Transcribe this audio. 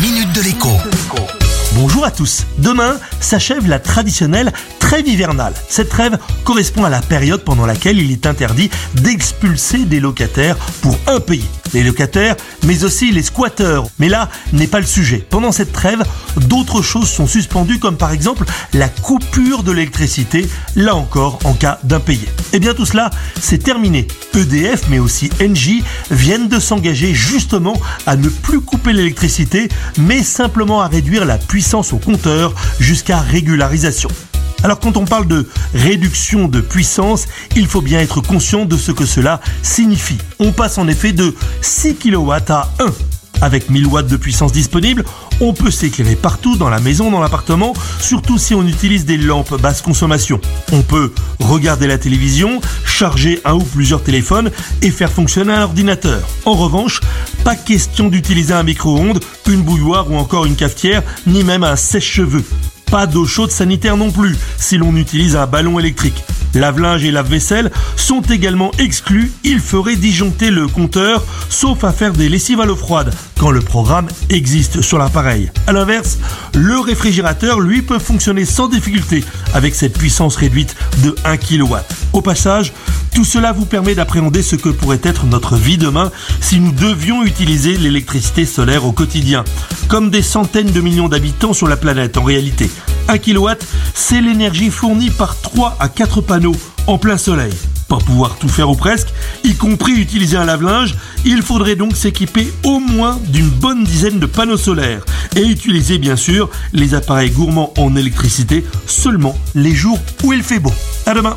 minute de l'écho. Bonjour à tous. Demain s'achève la traditionnelle trêve hivernale. Cette trêve correspond à la période pendant laquelle il est interdit d'expulser des locataires pour un pays. Les locataires, mais aussi les squatteurs. Mais là n'est pas le sujet. Pendant cette trêve, d'autres choses sont suspendues comme par exemple la coupure de l'électricité, là encore en cas d'impayé. Et eh bien tout cela, c'est terminé. EDF mais aussi Engie viennent de s'engager justement à ne plus couper l'électricité, mais simplement à réduire la puissance au compteur jusqu'à régularisation. Alors quand on parle de réduction de puissance, il faut bien être conscient de ce que cela signifie. On passe en effet de 6 kW à 1. Avec 1000 watts de puissance disponible, on peut s'éclairer partout dans la maison, dans l'appartement, surtout si on utilise des lampes basse consommation. On peut regarder la télévision, charger un ou plusieurs téléphones et faire fonctionner un ordinateur. En revanche, pas question d'utiliser un micro-ondes, une bouilloire ou encore une cafetière, ni même un sèche-cheveux. Pas d'eau chaude sanitaire non plus si l'on utilise un ballon électrique. Lave-linge et lave-vaisselle sont également exclus. Il ferait disjoncter le compteur, sauf à faire des lessives à l'eau froide, quand le programme existe sur l'appareil. A l'inverse, le réfrigérateur, lui, peut fonctionner sans difficulté avec cette puissance réduite de 1 kW. Au passage, tout cela vous permet d'appréhender ce que pourrait être notre vie demain si nous devions utiliser l'électricité solaire au quotidien comme des centaines de millions d'habitants sur la planète en réalité. 1 kW, c'est l'énergie fournie par 3 à 4 panneaux en plein soleil. Pour pouvoir tout faire ou presque, y compris utiliser un lave-linge, il faudrait donc s'équiper au moins d'une bonne dizaine de panneaux solaires et utiliser bien sûr les appareils gourmands en électricité seulement les jours où il fait beau. À demain.